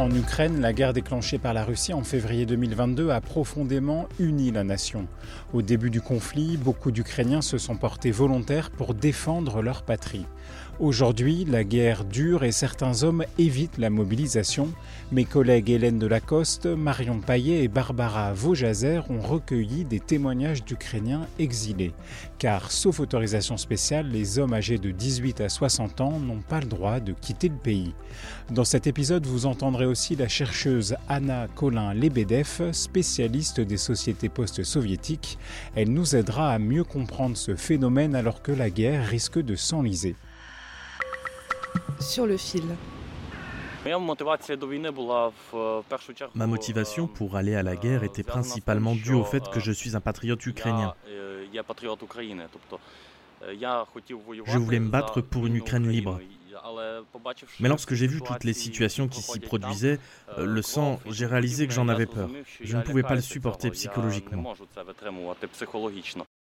En Ukraine, la guerre déclenchée par la Russie en février 2022 a profondément uni la nation. Au début du conflit, beaucoup d'Ukrainiens se sont portés volontaires pour défendre leur patrie. Aujourd'hui, la guerre dure et certains hommes évitent la mobilisation. Mes collègues Hélène Delacoste, Marion Paillet et Barbara Vaujazer ont recueilli des témoignages d'Ukrainiens exilés. Car, sauf autorisation spéciale, les hommes âgés de 18 à 60 ans n'ont pas le droit de quitter le pays. Dans cet épisode, vous entendrez aussi la chercheuse Anna Colin-Lebedev, spécialiste des sociétés post-soviétiques. Elle nous aidera à mieux comprendre ce phénomène alors que la guerre risque de s'enliser. Sur le fil. Ma motivation pour aller à la guerre était principalement due au fait que je suis un patriote ukrainien. Je voulais me battre pour une Ukraine libre. Mais lorsque j'ai vu toutes les situations qui s'y produisaient, euh, le sang, j'ai réalisé que j'en avais peur. Je ne pouvais pas le supporter psychologiquement.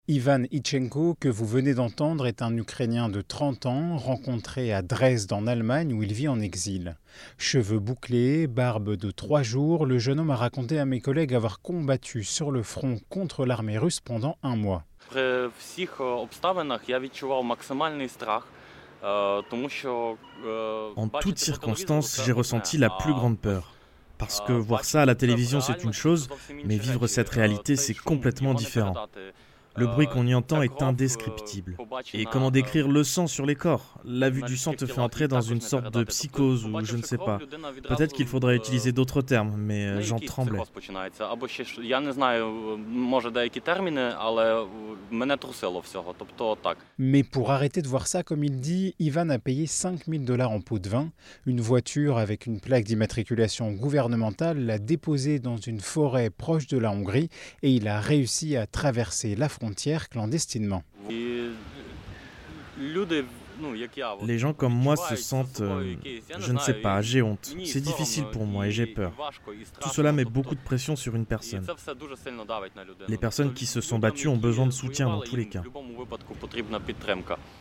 Ivan Itchenko, que vous venez d'entendre, est un Ukrainien de 30 ans, rencontré à Dresde en Allemagne où il vit en exil. Cheveux bouclés, barbe de trois jours, le jeune homme a raconté à mes collègues avoir combattu sur le front contre l'armée russe pendant un mois. En toutes circonstances, j'ai ressenti la plus grande peur. Parce que voir ça à la télévision, c'est une chose, mais vivre cette réalité, c'est complètement différent. Le bruit qu'on y entend est indescriptible. Et comment décrire le sang sur les corps? La vue du sang te fait entrer dans une sorte de psychose ou je ne sais pas. Peut-être qu'il faudrait utiliser d'autres termes, mais euh, j'en tremblais. Mais pour arrêter de voir ça, comme il dit, Ivan a payé 5000 dollars en pot de vin. Une voiture avec une plaque d'immatriculation gouvernementale l'a déposé dans une forêt proche de la Hongrie et il a réussi à traverser la frontière clandestinement. Les gens comme moi se sentent, euh, je ne sais pas, j'ai honte. C'est difficile pour moi et j'ai peur. Tout cela met beaucoup de pression sur une personne. Les personnes qui se sont battues ont besoin de soutien dans tous les cas.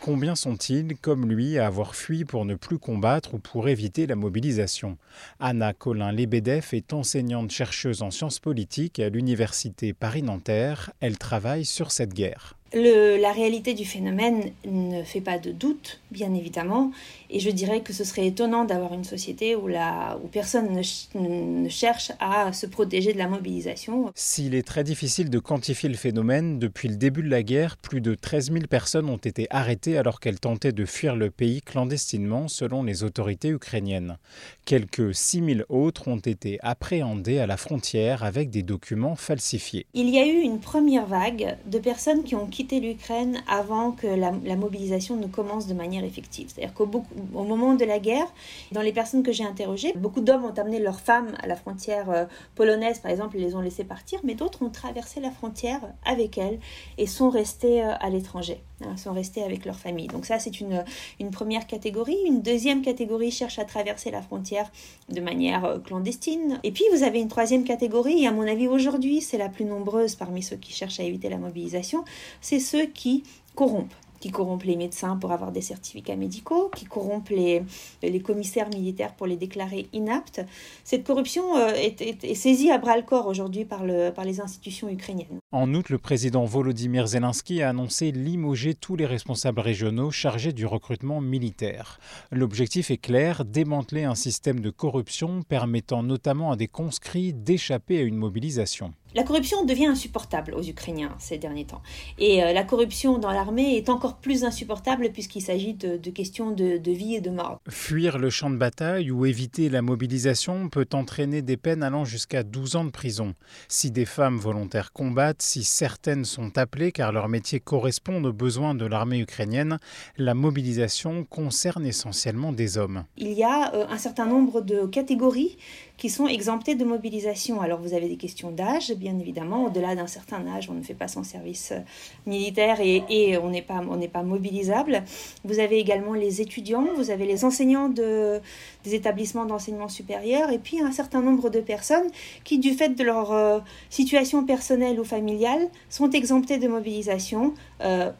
Combien sont-ils, comme lui, à avoir fui pour ne plus combattre ou pour éviter la mobilisation? Anna Colin-Lebedev est enseignante chercheuse en sciences politiques à l'université Paris-Nanterre. Elle travaille sur cette guerre. Le- la réalité du phénomène ne fait pas de doute, bien évidemment, et je dirais que ce serait étonnant d'avoir une société où, la, où personne ne, ch- ne cherche à se protéger de la mobilisation. S'il est très difficile de quantifier le phénomène, depuis le début de la guerre, plus de 13 000 personnes ont été arrêtées alors qu'elles tentaient de fuir le pays clandestinement selon les autorités ukrainiennes. Quelques 6 000 autres ont été appréhendées à la frontière avec des documents falsifiés. Il y a eu une première vague de personnes qui ont quitté l'Ukraine avant que la, mobilisation ne commence de manière effective. C'est-à-dire qu'au moment de la guerre, dans les personnes que j'ai interrogées, beaucoup d'hommes ont amené leurs femmes à la frontière euh, polonaise, par exemple, ils les ont laissées partir, mais d'autres ont traversé la frontière avec elles et sont restés euh, à l'étranger, hein, sont restés avec leur famille. Donc ça, c'est une, une première catégorie. Une deuxième catégorie cherche à traverser la frontière de manière euh, clandestine. Et puis, vous avez une troisième catégorie, et à mon avis, aujourd'hui, c'est la plus nombreuse parmi ceux qui cherchent à éviter la mobilisation, c'est ceux qui corrompent qui corrompent les médecins pour avoir des certificats médicaux, qui corrompent les, les commissaires militaires pour les déclarer inaptes. Cette corruption euh, est, est- est saisie à bras-le-corps aujourd'hui par, le, par les institutions ukrainiennes. En août, le président Volodymyr Zelensky a annoncé limoger tous les responsables régionaux chargés du recrutement militaire. L'objectif est clair, démanteler un système de corruption permettant notamment à des conscrits d'échapper à une mobilisation. La corruption devient insupportable aux Ukrainiens ces derniers temps. Et euh, la corruption dans l'armée est encore plus insupportable puisqu'il s'agit de, questions de, de, vie et de mort. Fuir le champ de bataille ou éviter la mobilisation peut entraîner des peines allant jusqu'à 12 ans de prison. Si des femmes volontaires combattent, si certaines sont appelées car leur métier correspond aux besoins de l'armée ukrainienne, la mobilisation concerne essentiellement des hommes. Il y a euh, un certain nombre de catégories qui sont exemptés de mobilisation. Alors vous avez des questions d'âge, bien évidemment. Au-delà d'un certain âge, on ne fait pas son service euh, militaire et, on n'est pas, pas mobilisable. Vous avez également les étudiants, vous avez les enseignants de, des établissements d'enseignement supérieur et puis un certain nombre de personnes qui, du fait de leur euh, situation personnelle ou familiale, sont exemptées de mobilisation. Euh,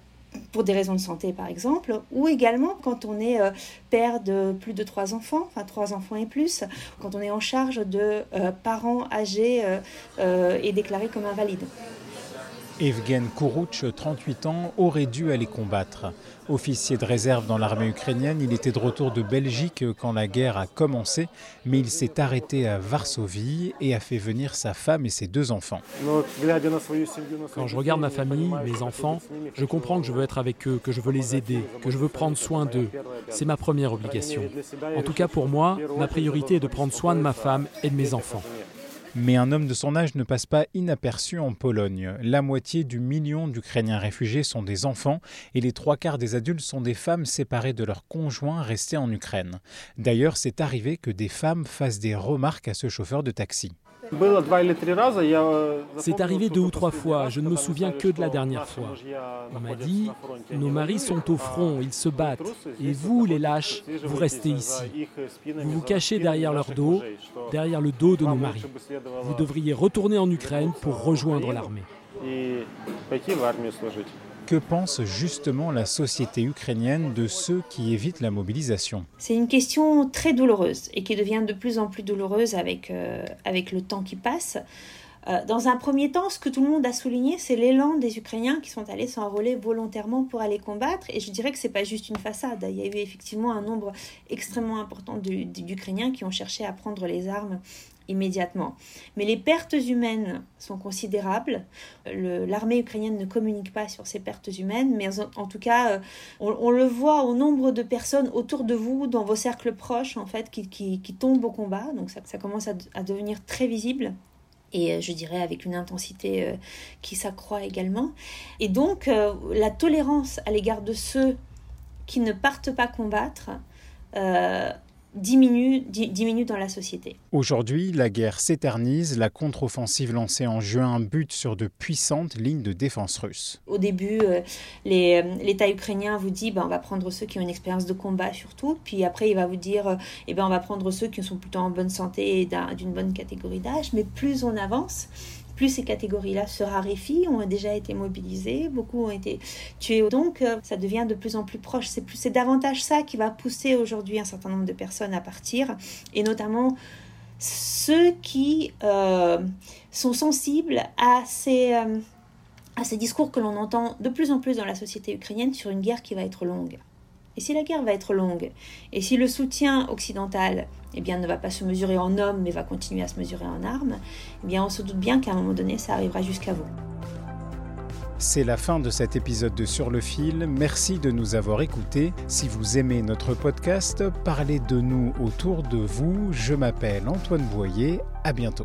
pour des raisons de santé par exemple, ou également quand on est euh, père de plus de trois enfants, enfin trois enfants et plus, quand on est en charge de euh, parents âgés euh, et déclarés comme invalides. Evgen Kourouch, 38 ans, aurait dû aller combattre. Officier de réserve dans l'armée ukrainienne, il était de retour de Belgique quand la guerre a commencé, mais il s'est arrêté à Varsovie et a fait venir sa femme et ses deux enfants. Quand je regarde ma famille, mes enfants, je comprends que je veux être avec eux, que je veux les aider, que je veux prendre soin d'eux. C'est ma première obligation. En tout cas pour moi, ma priorité est de prendre soin de ma femme et de mes enfants. Mais un homme de son âge ne passe pas inaperçu en Pologne. La moitié du million d'Ukrainiens réfugiés sont des enfants et les trois quarts des adultes sont des femmes séparées de leurs conjoints restés en Ukraine. D'ailleurs, c'est arrivé que des femmes fassent des remarques à ce chauffeur de taxi. C'est arrivé deux ou trois fois, je ne me souviens que de la dernière fois. On m'a dit, nos maris sont au front, ils se battent, et vous, les lâches, vous restez ici. Vous vous cachez derrière leur dos, derrière le dos de nos maris. Vous devriez retourner en Ukraine pour rejoindre l'armée. Que pense justement la société ukrainienne de ceux qui évitent la mobilisation C'est une question très douloureuse et qui devient de plus en plus douloureuse avec, euh, avec le temps qui passe. Euh, dans un premier temps, ce que tout le monde a souligné, c'est l'élan des Ukrainiens qui sont allés s'enrôler volontairement pour aller combattre. Et je dirais que ce n'est pas juste une façade. Il y a eu effectivement un nombre extrêmement important d'Ukrainiens qui ont cherché à prendre les armes immédiatement. Mais les pertes humaines sont considérables. L'armée ukrainienne ne communique pas sur ces pertes humaines, mais en, tout cas, euh, on, le voit au nombre de personnes autour de vous, dans vos cercles proches, en fait, qui, tombent au combat. Donc ça, commence à devenir très visible et euh, je dirais avec une intensité euh, qui s'accroît également. Et donc la tolérance à l'égard de ceux qui ne partent pas combattre diminue, diminue dans la société. Aujourd'hui, la guerre s'éternise. La contre-offensive lancée en juin bute sur de puissantes lignes de défense russes. Au début, euh, euh, l'État ukrainien vous dit ben, on va prendre ceux qui ont une expérience de combat surtout. Puis après, il va vous dire euh, eh ben, on va prendre ceux qui sont plutôt en bonne santé et d'une bonne catégorie d'âge. Mais plus on avance, plus ces catégories-là se raréfient, ont déjà été mobilisées, beaucoup ont été tués. Donc, euh, ça devient de plus en plus proche. C'est, plus, c'est davantage ça qui va pousser aujourd'hui un certain nombre de personnes à partir, et notamment ceux qui euh, sont sensibles à ces, euh, à ces discours que l'on entend de plus en plus dans la société ukrainienne sur une guerre qui va être longue. Et si la guerre va être longue, et si le soutien occidental eh bien, ne va pas se mesurer en hommes, mais va continuer à se mesurer en armes, eh bien, on se doute bien qu'à un moment donné, ça arrivera jusqu'à vous. C'est la fin de cet épisode de Sur le fil. Merci de nous avoir écoutés. Si vous aimez notre podcast, parlez de nous autour de vous. Je m'appelle Antoine Boyer. À bientôt.